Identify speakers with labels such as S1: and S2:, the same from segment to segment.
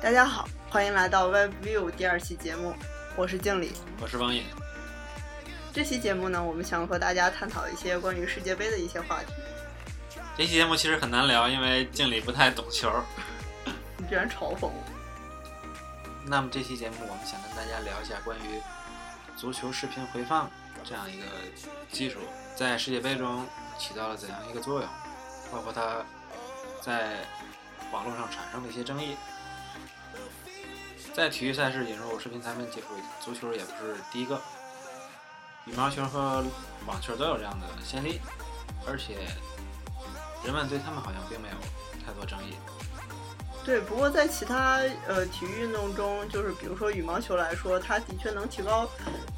S1: 大家好，欢迎来到 Web View 第二期节目，我是静理，
S2: 我是王颖。
S1: 这期节目呢，我们想和大家探讨一些关于世界杯的一些话题。
S2: 这期节目其实很难聊，因为经理不太懂球。
S1: 你居然嘲讽我！
S2: 那么这期节目，我们想跟大家聊一下关于足球视频回放这样一个技术在世界杯中起到了怎样一个作用，包括它在网络上产生的一些争议。在体育赛事引入视频裁判技术，足球也不是第一个，羽毛球和网球都有这样的先例，而且人们对他们好像并没有太多争议。
S1: 对，不过在其他呃体育运动中，就是比如说羽毛球来说，它的确能提高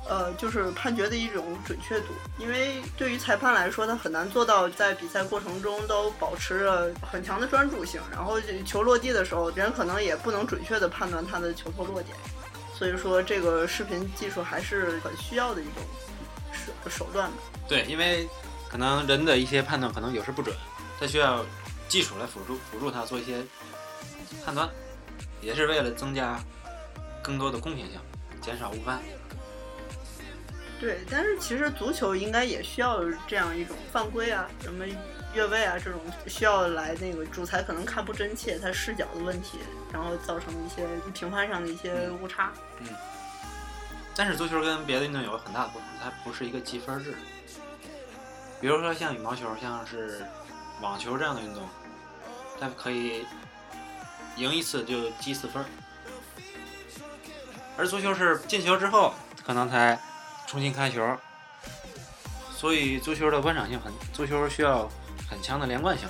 S1: 呃就是判决的一种准确度，因为对于裁判来说，他很难做到在比赛过程中都保持着很强的专注性，然后球落地的时候，人可能也不能准确的判断他的球头落点，所以说这个视频技术还是很需要的一种手手段的。
S2: 对，因为可能人的一些判断可能有时不准，他需要技术来辅助辅助他做一些判断，也是为了增加更多的公平性，减少误判。
S1: 对，但是其实足球应该也需要这样一种犯规啊，什么越位啊这种需要来那个主裁可能看不真切，他视角的问题，然后造成一些评判上的一些误差。
S2: 但是足球跟别的运动有很大的不同，它不是一个积分制。比如说像羽毛球，像是网球这样的运动，它可以赢一次就积四分，而足球是进球之后可能才重新开球，所以足球的观赏性很，足球需要很强的连贯性，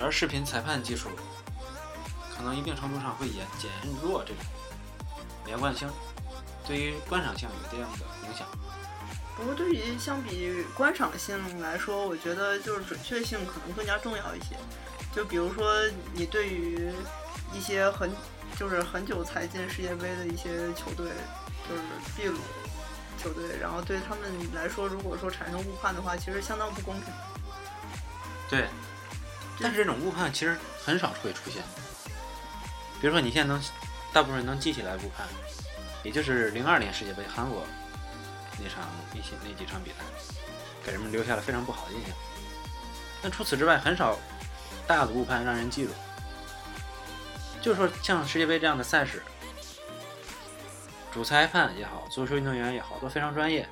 S2: 而视频裁判技术可能一定程度上会减减弱这种连贯性。对于观赏性有这样的影响。
S1: 不过对于相比观赏性来说，我觉得就是准确性可能更加重要一些。就比如说你对于一些很就是很久才进世界杯的一些球队，就是秘鲁球队，然后对他们来说，如果说产生误判的话，其实相当不公平。
S2: 对，但是这种误判其实很少会出现。比如说你现在能，大部分人能记起来误判，也就是零二年世界杯韩国那场一些那几场比赛，给人们留下了非常不好的印象。但除此之外，很少大的误判让人记住。就是说，像世界杯这样的赛事，主裁判也好，足球运动员也好，都非常专业，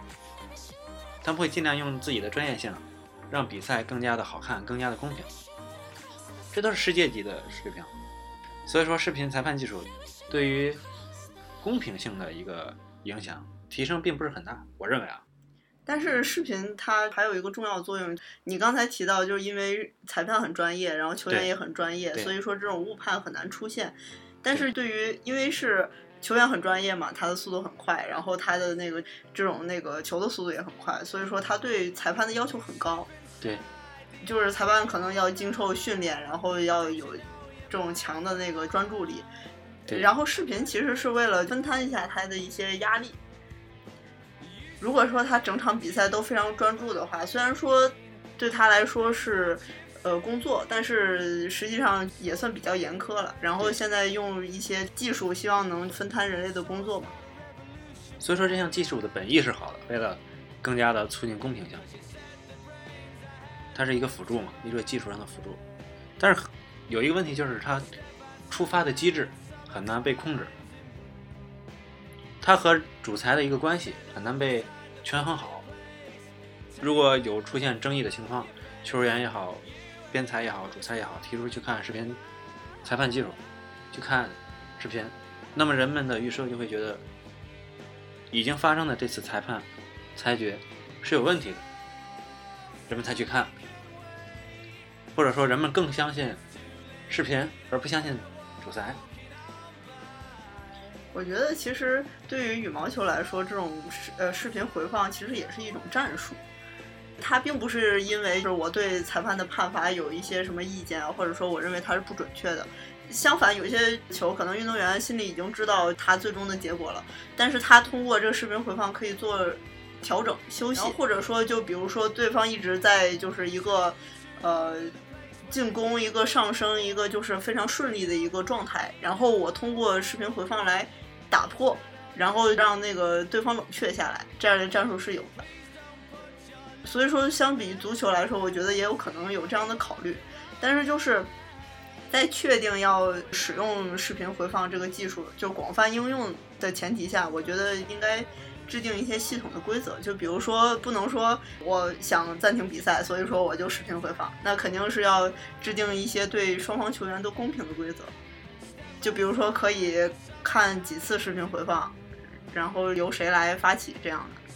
S2: 他们会尽量用自己的专业性，让比赛更加的好看，更加的公平。这都是世界级的水平。所以说，视频裁判技术对于公平性的一个影响提升并不是很大，我认为啊。
S1: 但是视频它还有一个重要作用，你刚才提到，就是因为裁判很专业，然后球员也很专业，所以说这种误判很难出现。但是对于因为是球员很专业嘛，他的速度很快，然后他的那个这种那个球的速度也很快，所以说他对裁判的要求很高。
S2: 对，
S1: 就是裁判可能要经受训练，然后要有这种强的那个专注力。
S2: 对
S1: 然后视频其实是为了分摊一下他的一些压力。如果说他整场比赛都非常专注的话，虽然说对他来说是呃工作，但是实际上也算比较严苛了。然后现在用一些技术，希望能分摊人类的工作嘛。
S2: 所以说这项技术的本意是好的，为了更加的促进公平性，它是一个辅助嘛，一个技术上的辅助。但是有一个问题就是它触发的机制很难被控制，它和主裁的一个关系很难被权衡好。如果有出现争议的情况，球员也好，边裁也好，主裁也好，提出去看视频裁判技术，去看视频，那么人们的预设就会觉得已经发生的这次裁判裁决是有问题的，人们才去看，或者说人们更相信视频而不相信主裁。
S1: 我觉得其实对于羽毛球来说，这种视呃视频回放其实也是一种战术，它并不是因为就是我对裁判的判罚有一些什么意见啊，或者说我认为它是不准确的。相反，有些球可能运动员心里已经知道他最终的结果了，但是他通过这个视频回放可以做调整、休息，或者说就比如说对方一直在就是一个呃进攻、一个上升、一个就是非常顺利的一个状态，然后我通过视频回放来打破，然后让那个对方冷却下来，这样的战术是有的。所以说，相比于足球来说，我觉得也有可能有这样的考虑，但是就是。在确定要使用视频回放这个技术就广泛应用的前提下，我觉得应该制定一些系统的规则。就比如说，不能说我想暂停比赛，所以说我就视频回放，那肯定是要制定一些对双方球员都公平的规则。就比如说，可以看几次视频回放，然后由谁来发起这样的。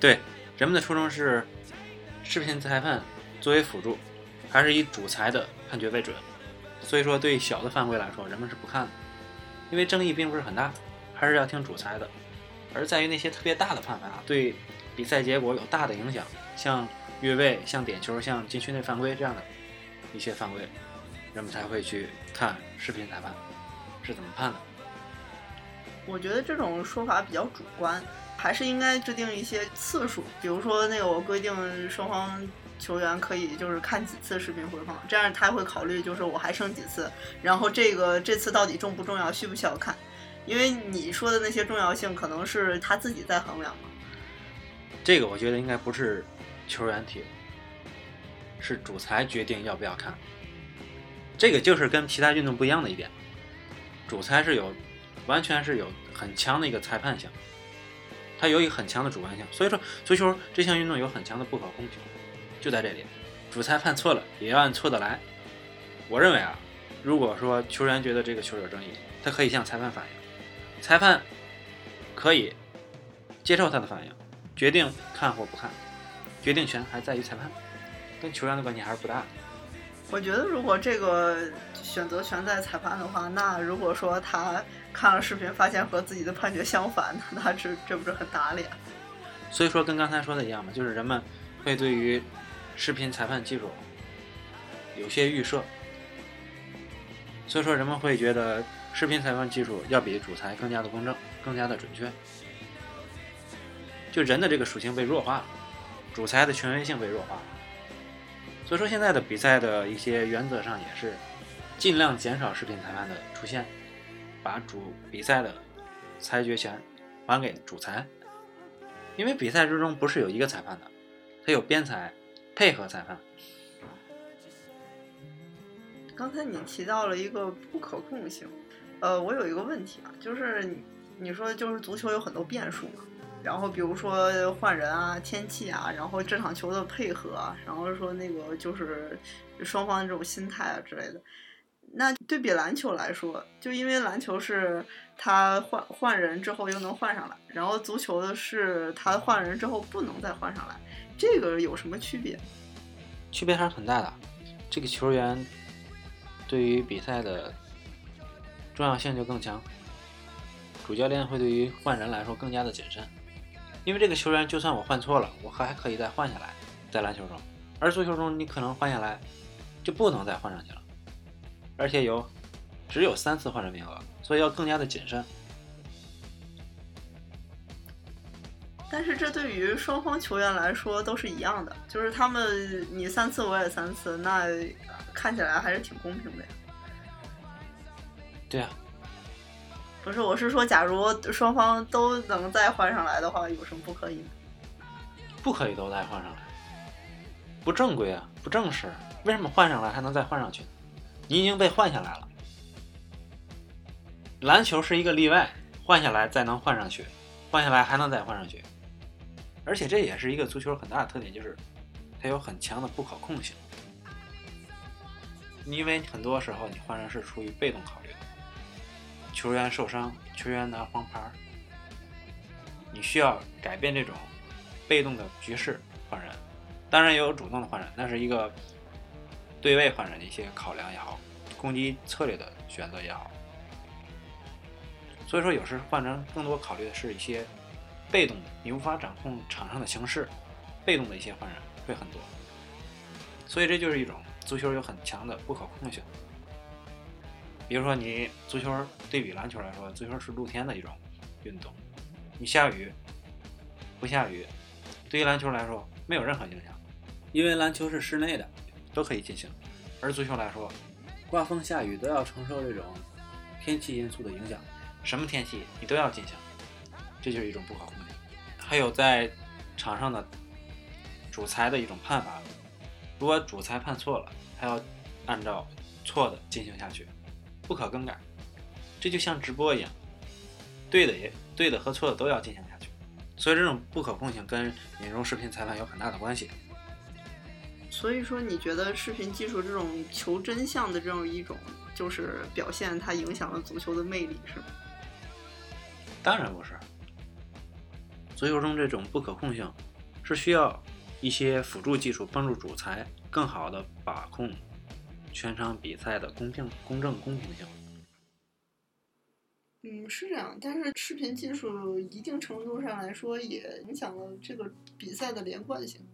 S2: 对，人们的初衷是视频裁判作为辅助，还是以主裁的。判决为准，所以说对小的犯规来说，人们是不看的，因为争议并不是很大，还是要听主裁的。而在于那些特别大的判罚，对比赛结果有大的影响，像越位、像点球、像禁区内犯规这样的一些犯规，人们才会去看视频裁判是怎么判的。
S1: 我觉得这种说法比较主观，还是应该制定一些次数，比如说那个我规定双方。球员可以就是看几次视频回放，这样他会考虑就是我还剩几次，然后这个这次到底重不重要，需不需要看？因为你说的那些重要性可能是他自己在衡量嘛。
S2: 这个我觉得应该不是球员提，是主裁决定要不要看。这个就是跟其他运动不一样的一点，主裁是有完全是有很强的一个裁判性，他有一个很强的主观性，所以说足球这项运动有很强的不可控性。就在这里，主裁判错了也要按错的来。我认为啊，如果说球员觉得这个球有争议，他可以向裁判反映，裁判可以接受他的反应，决定看或不看，决定权还在于裁判，跟球员的关系还是不大。
S1: 我觉得如果这个选择权在裁判的话，那如果说他看了视频发现和自己的判决相反，那这这不是很打脸？
S2: 所以说跟刚才说的一样嘛，就是人们会对于。视频裁判技术有些预设，所以说人们会觉得视频裁判技术要比主裁更加的公正、更加的准确。就人的这个属性被弱化了，主裁的权威性被弱化了。所以说现在的比赛的一些原则上也是尽量减少视频裁判的出现，把主比赛的裁决权还给主裁，因为比赛之中不是有一个裁判的，他有边裁。配合裁判。
S1: 刚才你提到了一个不可控性，呃，我有一个问题啊，就是你说就是足球有很多变数嘛，然后比如说换人啊、天气啊，然后这场球的配合，然后说那个就是双方这种心态啊之类的。那对比篮球来说，就因为篮球是他换换人之后又能换上来，然后足球的是他换人之后不能再换上来。这个有什么区别？
S2: 区别还是很大的。这个球员对于比赛的重要性就更强，主教练会对于换人来说更加的谨慎，因为这个球员就算我换错了，我还可以再换下来。在篮球中，而足球中你可能换下来就不能再换上去了，而且有只有三次换人名额，所以要更加的谨慎。
S1: 但是这对于双方球员来说都是一样的，就是他们你三次我也三次，那看起来还是挺公平的呀。
S2: 对啊，
S1: 不是，我是说，假如双方都能再换上来的话，有什么不可以？
S2: 不可以都再换上来，不正规啊，不正式。为什么换上来还能再换上去？你已经被换下来了。篮球是一个例外，换下来再能换上去，换下来还能再换上去。而且这也是一个足球很大的特点，就是它有很强的不可控性。因为很多时候你换人是出于被动考虑的，球员受伤，球员拿黄牌，你需要改变这种被动的局势换人。当然也有主动的换人，那是一个对位换人的一些考量也好，攻击策略的选择也好。所以说，有时换人更多考虑的是一些。被动的，你无法掌控场上的形势，被动的一些换人会很多，所以这就是一种足球有很强的不可控性。比如说你足球对比篮球来说，足球是露天的一种运动，你下雨不下雨，对于篮球来说没有任何影响，因为篮球是室内的，都可以进行。而足球来说，刮风下雨都要承受这种天气因素的影响，什么天气你都要进行，这就是一种不可控性。还有在场上的主裁的一种判罚，如果主裁判错了，还要按照错的进行下去，不可更改。这就像直播一样，对的也对的和错的都要进行下去。所以这种不可控性跟引入视频裁判有很大的关系。
S1: 所以说，你觉得视频技术这种求真相的这样一种就是表现，它影响了足球的魅力，是吗？
S2: 当然不是。足球中这种不可控性，是需要一些辅助技术帮助主裁更好的把控全场比赛的公平、公正、公平性。
S1: 嗯，是这样，但是视频技术一定程度上来说也影响了这个比赛的连贯性。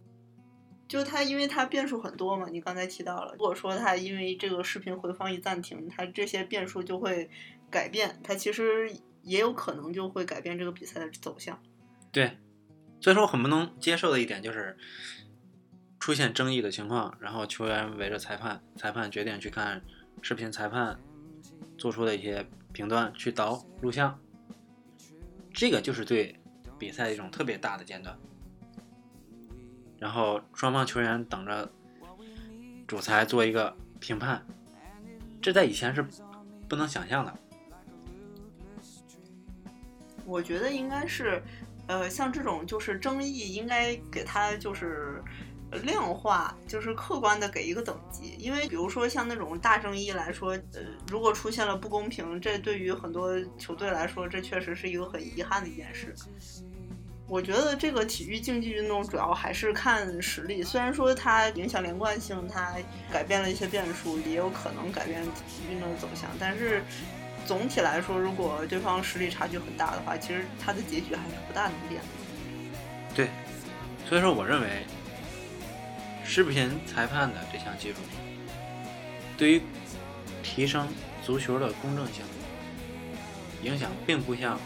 S1: 就它，因为它变数很多嘛，你刚才提到了，如果说它因为这个视频回放一暂停，它这些变数就会改变，它其实也有可能就会改变这个比赛的走向。
S2: 对，所以说我很不能接受的一点就是出现争议的情况，然后球员围着裁判，裁判决定去看视频裁判做出的一些评断，去导录像，这个就是对比赛一种特别大的间断。然后双方球员等着主裁做一个评判，这在以前是不能想象的。
S1: 我觉得应该是，呃，像这种就是争议，应该给它就是量化，就是客观的给一个等级。因为比如说像那种大争议来说，呃，如果出现了不公平，这对于很多球队来说，这确实是一个很遗憾的一件事。我觉得这个体育竞技运动主要还是看实力，虽然说它影响连贯性，它改变了一些变数，也有可能改变运动的走向，但是总体来说，如果对方实力差距很大的话，其实它的结局还是不大能变的。
S2: 对，所以说我认为视频裁判的这项技术对于提升足球的公正性影响，并不像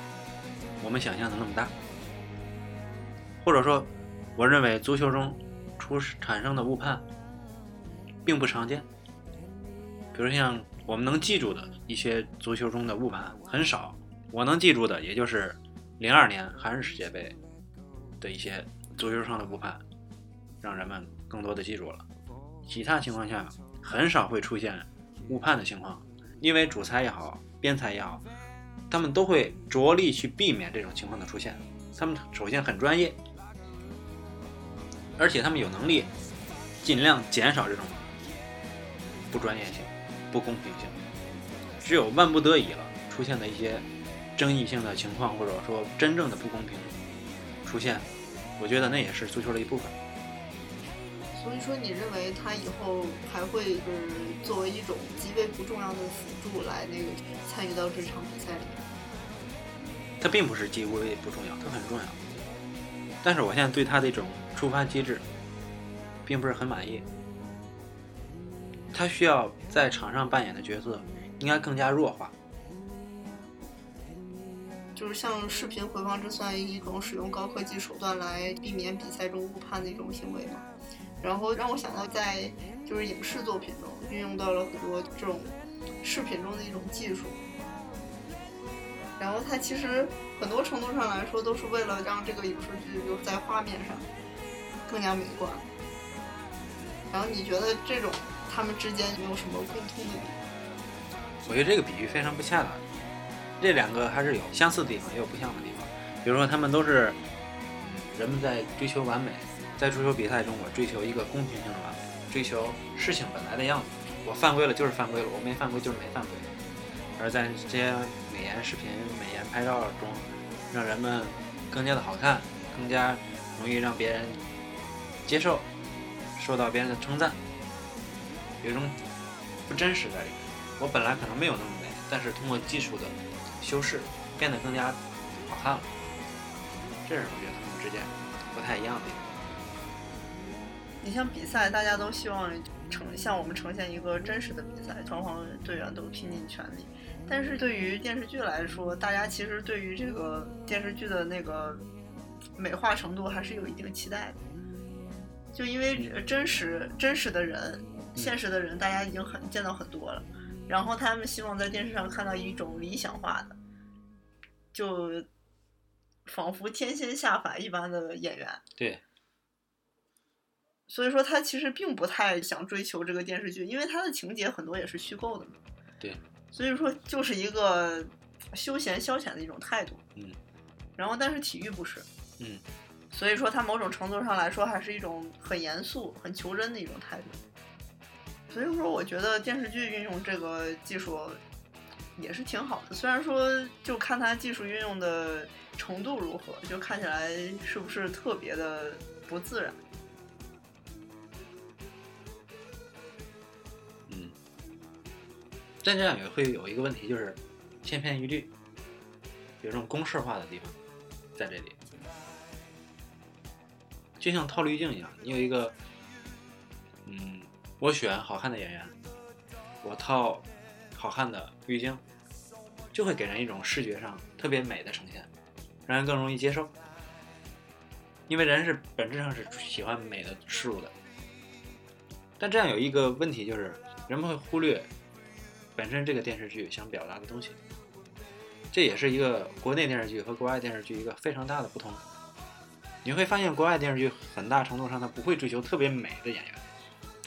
S2: 我们想象的那么大。或者说，我认为足球中出产生的误判并不常见。比如像我们能记住的一些足球中的误判很少，我能记住的也就是零二年韩日世界杯的一些足球上的误判，让人们更多的记住了。其他情况下很少会出现误判的情况，因为主裁也好，边裁也好，他们都会着力去避免这种情况的出现。他们首先很专业。而且他们有能力尽量减少这种不专业性、不公平性。只有万不得已了，出现的一些争议性的情况，或者说真正的不公平出现，我觉得那也是足球的一部分。
S1: 所以说，你认为他以后还会就是作为一种极为不重要的辅助来那个参与到这场比赛里？
S2: 他并不是极为不重要，他很重要。但是我现在对他的一种触发机制，并不是很满意。他需要在场上扮演的角色应该更加弱化。
S1: 就是像视频回放，这算一种使用高科技手段来避免比赛中误判的一种行为嘛？然后让我想到，在就是影视作品中运用到了很多这种视频中的一种技术。然后它其实很多程度上来说，都是为了让这个影视剧就是在画面上更加美观。然后你觉得这种他们之间有没有什么共通的地方？
S2: 我觉得这个比喻非常不恰当。这两个还是有相似的地方，也有不像的地方。比如说，他们都是人们在追求完美，在足球比赛中，我追求一个公平性的完美，追求事情本来的样子。我犯规了就是犯规了，我没犯规就是没犯规。而在这些美颜视频、美颜拍照中，让人们更加的好看，更加容易让别人接受，受到别人的称赞，有一种不真实在里面。我本来可能没有那么美，但是通过技术的修饰，变得更加好看了。这是我觉得他们之间不太一样的。
S1: 你像比赛，大家都希望呈向我们呈现一个真实的比赛，双方队员都拼尽全力。但是对于电视剧来说，大家其实对于这个电视剧的那个美化程度还是有一定期待的。就因为呃真实真实的人，现实的人，大家已经很见到很多了，然后他们希望在电视上看到一种理想化的，就仿佛天仙下凡一般的演员。
S2: 对，
S1: 所以说他其实并不太想追求这个电视剧，因为他的情节很多也是虚构的嘛。
S2: 对。
S1: 所以说就是一个休闲消遣的一种态度。
S2: 嗯。
S1: 然后，但是体育不是。
S2: 嗯。
S1: 所以说，它某种程度上来说，还是一种很严肃、很求真的一种态度。所以说，我觉得电视剧运用这个技术也是挺好的。虽然说，就看它技术运用的程度如何，就看起来是不是特别的不自然。
S2: 嗯。但这样也会有一个问题，就是千篇一律，有这种公式化的地方在这里。就像套滤镜一样，你有一个，嗯，我选好看的演员，我套好看的滤镜，就会给人一种视觉上特别美的呈现，让人更容易接受。因为人是本质上是喜欢美的事物的，但这样有一个问题就是，人们会忽略本身这个电视剧想表达的东西，这也是一个国内电视剧和国外电视剧一个非常大的不同。你会发现，国外电视剧很大程度上它不会追求特别美的演员，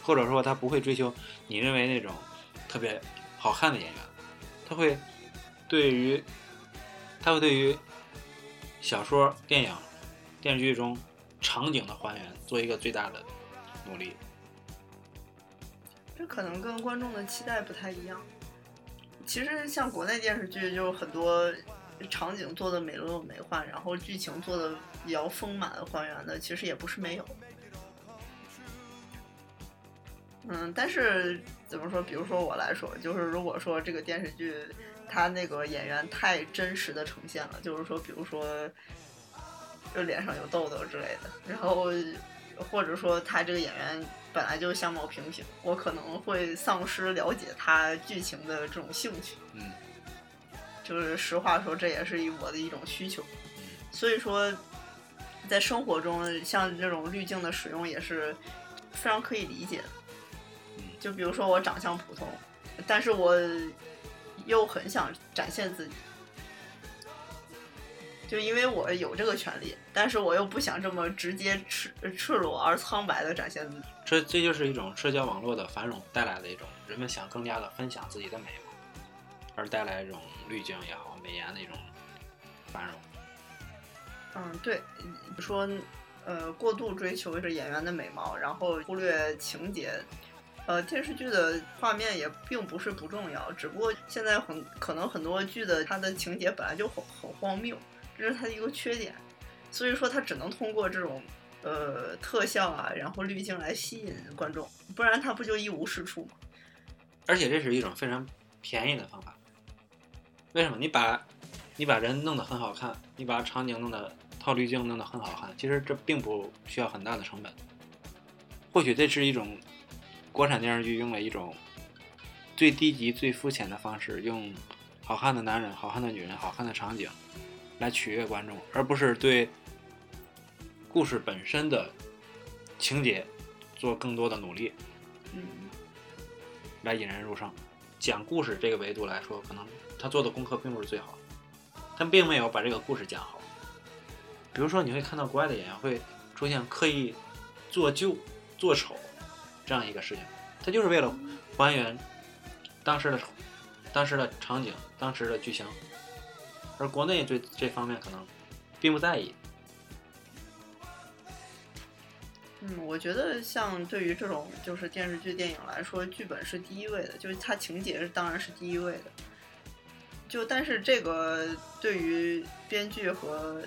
S2: 或者说它不会追求你认为那种特别好看的演员，它会对于它会对于小说、电影、电视剧中场景的还原做一个最大的努力。
S1: 这可能跟观众的期待不太一样。其实像国内电视剧，就很多场景做的美轮美奂，然后剧情做的比较丰满还原的，其实也不是没有。嗯，但是怎么说？比如说我来说，就是如果说这个电视剧它那个演员太真实的呈现了，就是说，比如说就脸上有痘痘之类的，然后或者说他这个演员本来就相貌平平，我可能会丧失了解他剧情的这种兴趣。
S2: 嗯，
S1: 就是实话说，这也是我的一种需求。所以说，在生活中，像这种滤镜的使用也是非常可以理解的。
S2: 嗯
S1: 就比如说我长相普通，但是我又很想展现自己，就因为我有这个权利，但是我又不想这么直接赤赤裸而苍白的展现自己。
S2: 这这就是一种社交网络的繁荣带来的一种人们想更加的分享自己的美嘛，而带来一种滤镜也好、美颜的一种繁荣。
S1: 嗯，对，你说，呃，过度追求是演员的美貌，然后忽略情节。呃，电视剧的画面也并不是不重要，只不过现在很可能很多剧的它的情节本来就很很荒谬，这是它的一个缺点，所以说它只能通过这种呃特效啊，然后滤镜来吸引观众，不然它不就一无是处吗？
S2: 而且这是一种非常便宜的方法。为什么？你把你把人弄得很好看，你把场景弄得套滤镜弄得很好看，其实这并不需要很大的成本。或许这是一种国产电视剧用了一种最低级、最肤浅的方式，用好看的男人、好看的女人、好看的场景来取悦观众，而不是对故事本身的情节做更多的努力。
S1: 嗯，
S2: 来引人入胜。讲故事这个维度来说，可能他做的功课并不是最好，他并没有把这个故事讲好。比如说，你会看到国外的演员会出现刻意做旧、做丑这样一个事情，他就是为了还原当时的当时的场景、当时的剧情，而国内对这方面可能并不在意。
S1: 嗯，我觉得像对于这种就是电视剧、电影来说，剧本是第一位的，就是它情节是当然是第一位的。就但是这个对于编剧和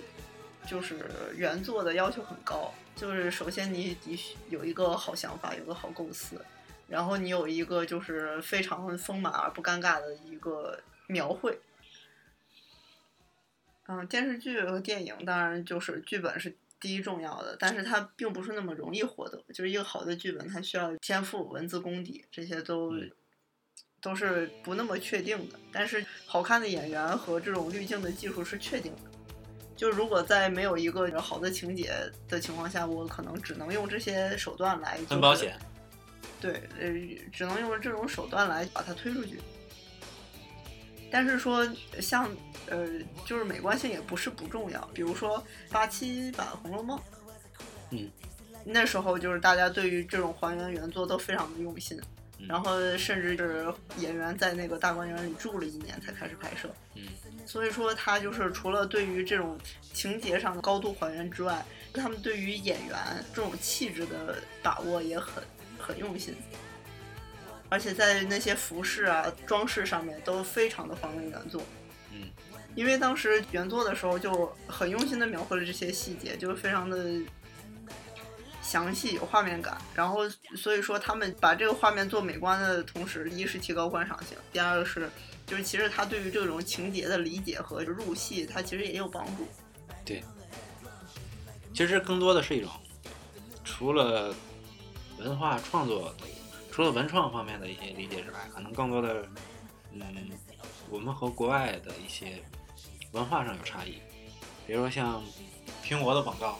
S1: 就是原作的要求很高，就是首先你得有一个好想法，有个好构思，然后你有一个就是非常丰满而不尴尬的一个描绘。嗯，电视剧和电影当然就是剧本是。第一重要的，但是它并不是那么容易获得。就是一个好的剧本，它需要天赋、文字功底，这些都、
S2: 嗯
S1: 都是不那么确定的。但是好看的演员和这种滤镜的技术是确定的。就如果在没有一个好的情节的情况下，我可能只能用这些手段来、就是、
S2: 很保险。
S1: 对，呃，只能用这种手段来把它推出去。但是说像呃，就是美观性也不是不重要，比如说八七版《红楼梦》，
S2: 嗯，
S1: 那时候就是大家对于这种还原原作都非常的用心，
S2: 嗯
S1: 然后甚至是演员在那个大观园里住了一年才开始拍摄，
S2: 嗯，
S1: 所以说他就是除了对于这种情节上的高度还原之外，他们对于演员这种气质的把握也很很用心。而且在那些服饰啊、装饰上面都非常的还原原作。因为当时原作的时候就很用心的描绘了这些细节，就是非常的详细，有画面感。然后所以说他们把这个画面做美观的同时，一是提高观赏性，第二个是就是其实他对于这种情节的理解和入戏，他其实也有帮助。
S2: 对其实更多的是一种，除了文化创作，除了文创方面的一些理解之外，可能更多的，嗯，我们和国外的一些文化上有差异。比如说像苹果的广告，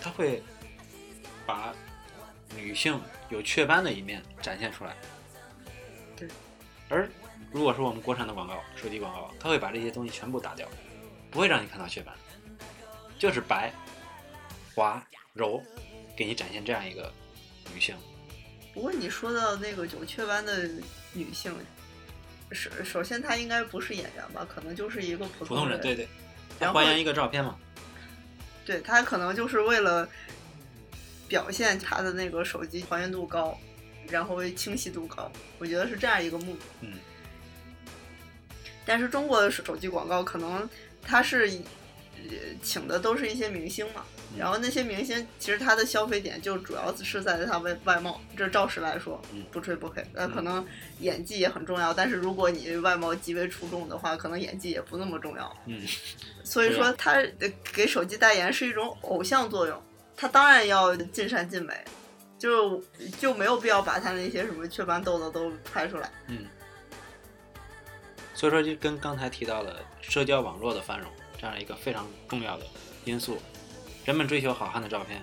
S2: 它会把女性有雀斑的一面展现出来。
S1: 对。
S2: 而如果说我们国产的广告，手机广告，它会把这些东西全部打掉，不会让你看到雀斑。就是白、滑、柔，给你展现这样一个女性。
S1: 不过你说到那个有雀斑的女性，首首先他应该不是演员吧，可能就是一个普
S2: 普通人，对对，
S1: 然后
S2: 还原一个照片嘛。
S1: 对他可能就是为了表现他的那个手机还原度高，然后清晰度高，我觉得是这样一个目的。
S2: 嗯，
S1: 但是中国的手机广告可能它是以呃请的都是一些明星嘛，
S2: 嗯
S1: 然后那些明星其实他的消费点就主要是在他外外貌，这照实来说
S2: 嗯
S1: 不吹不黑，呃，
S2: 嗯
S1: 可能演技也很重要，但是如果你外貌极为出众的话，可能演技也不那么重要。
S2: 嗯，
S1: 所以说他呃给手机代言是一种偶像作用，他当然要尽善尽美，就就没有必要把他那些什么雀斑痘痘都拍出来。
S2: 嗯。所以说，就跟刚才提到的社交网络的繁荣这样一个非常重要的因素，人们追求好看的照片，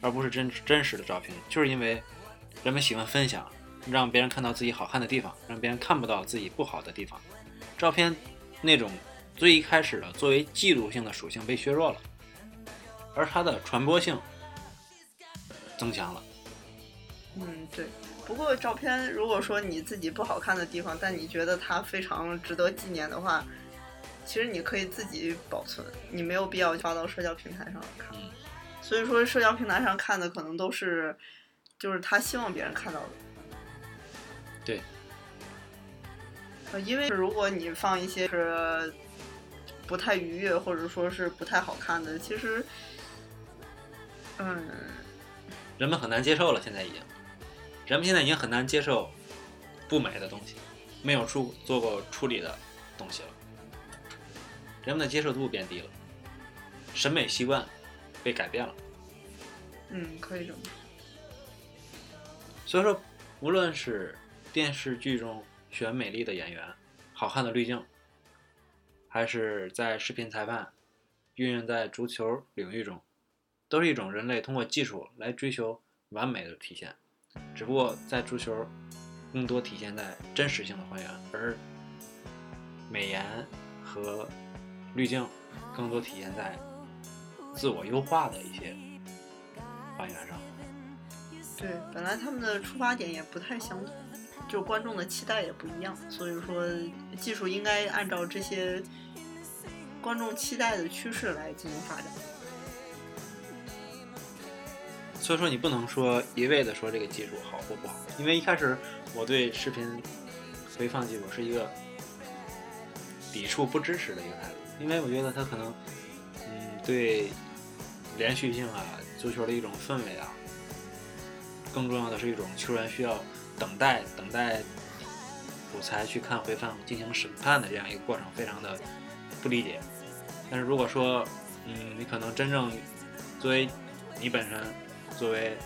S2: 而不是真真实的照片，就是因为人们喜欢分享，让别人看到自己好看的地方，让别人看不到自己不好的地方。照片那种最一开始的作为记录性的属性被削弱了，而它的传播性增强了。
S1: 嗯，对。不过照片，如果说你自己不好看的地方，但你觉得它非常值得纪念的话，其实你可以自己保存，你没有必要发到社交平台上看。
S2: 嗯
S1: 所以说，社交平台上看的可能都是，就是他希望别人看到的。
S2: 对。
S1: 呃，因为如果你放一些是不太愉悦或者说是不太好看的，其实，嗯，
S2: 人们很难接受了，现在已经，人们现在已经很难接受不美的东西，没有处做过处理的东西了，人们的接受度变低了，审美习惯被改变了。
S1: 嗯，可以这么说。
S2: 所以说，无论是电视剧中选美丽的演员、好看的滤镜，还是在视频裁判运用在足球领域中，都是一种人类通过技术来追求完美的体现。只不过在足球，更多体现在真实性的还原，而美颜和滤镜更多体现在自我优化的一些还原上。
S1: 对，本来他们的出发点也不太相同，就观众的期待也不一样，所以说技术应该按照这些观众期待的趋势来进行发展。
S2: 所以说你不能说一味的说这个技术好或不好，因为一开始我对视频回放技术是一个抵触不支持的一个态度，因为我觉得他可能，嗯，对连续性啊、足球的一种氛围啊，更重要的是一种球员需要等待、等待补裁去看回放进行审判的这样一个过程，非常的不理解。但是如果说嗯，你可能真正作为你本身作为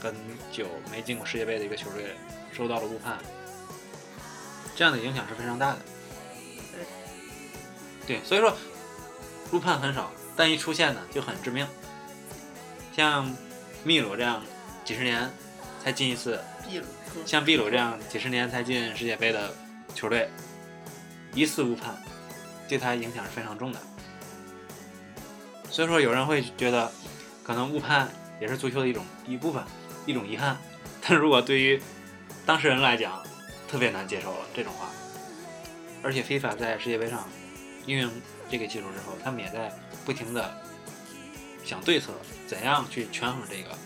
S2: 很久没进过世界杯的一个球队，受到了误判，这样的影响是非常大的。对，所以说误判很少，但一出现呢就很致命。像秘鲁这样几十年才进一次，
S1: 秘鲁，
S2: 像秘鲁这样几十年才进世界杯的球队，一次误判对他影响是非常重的。所以说，有人会觉得，可能误判也是足球的一种一部分，一种遗憾。但如果对于当事人来讲，特别难接受了这种话。而且，FIFA 在世界杯上运用这个技术之后，他们也在不停的想对策，怎样去权衡这个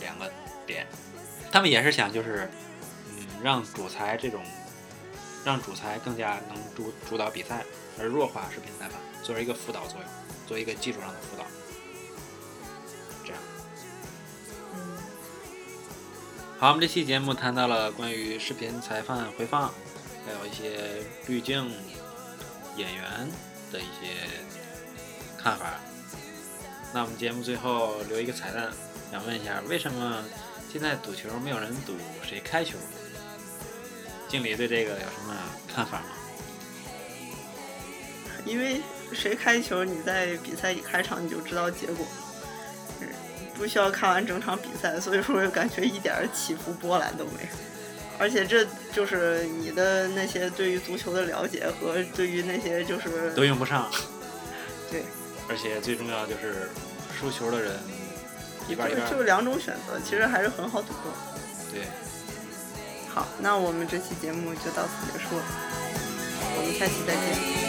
S2: 两个点。他们也是想，就是嗯，让主裁这种，让主裁更加能主主导比赛，而弱化视频裁判，作为一个辅导作用，作为一个技术上的辅导。这样。好，我们这期节目谈到了关于视频裁判回放，还有一些滤镜、演员的一些看法。那我们节目最后留一个彩蛋，想问一下，为什么现在赌球没有人赌谁开球？经理对这个有什么看法吗？
S1: 因为谁开球，你在比赛一开场你就知道结果，不需要看完整场比赛，所以说感觉一点起伏波澜都没有。而且这就是你的那些对于足球的了解和对于那些就是
S2: 都用不上，
S1: 对，
S2: 而且最重要就是输球的人一半一半。
S1: 就就两种选择，其实还是很好赌的。
S2: 对，
S1: 好，那我们这期节目就到此结束了，我们下期再见。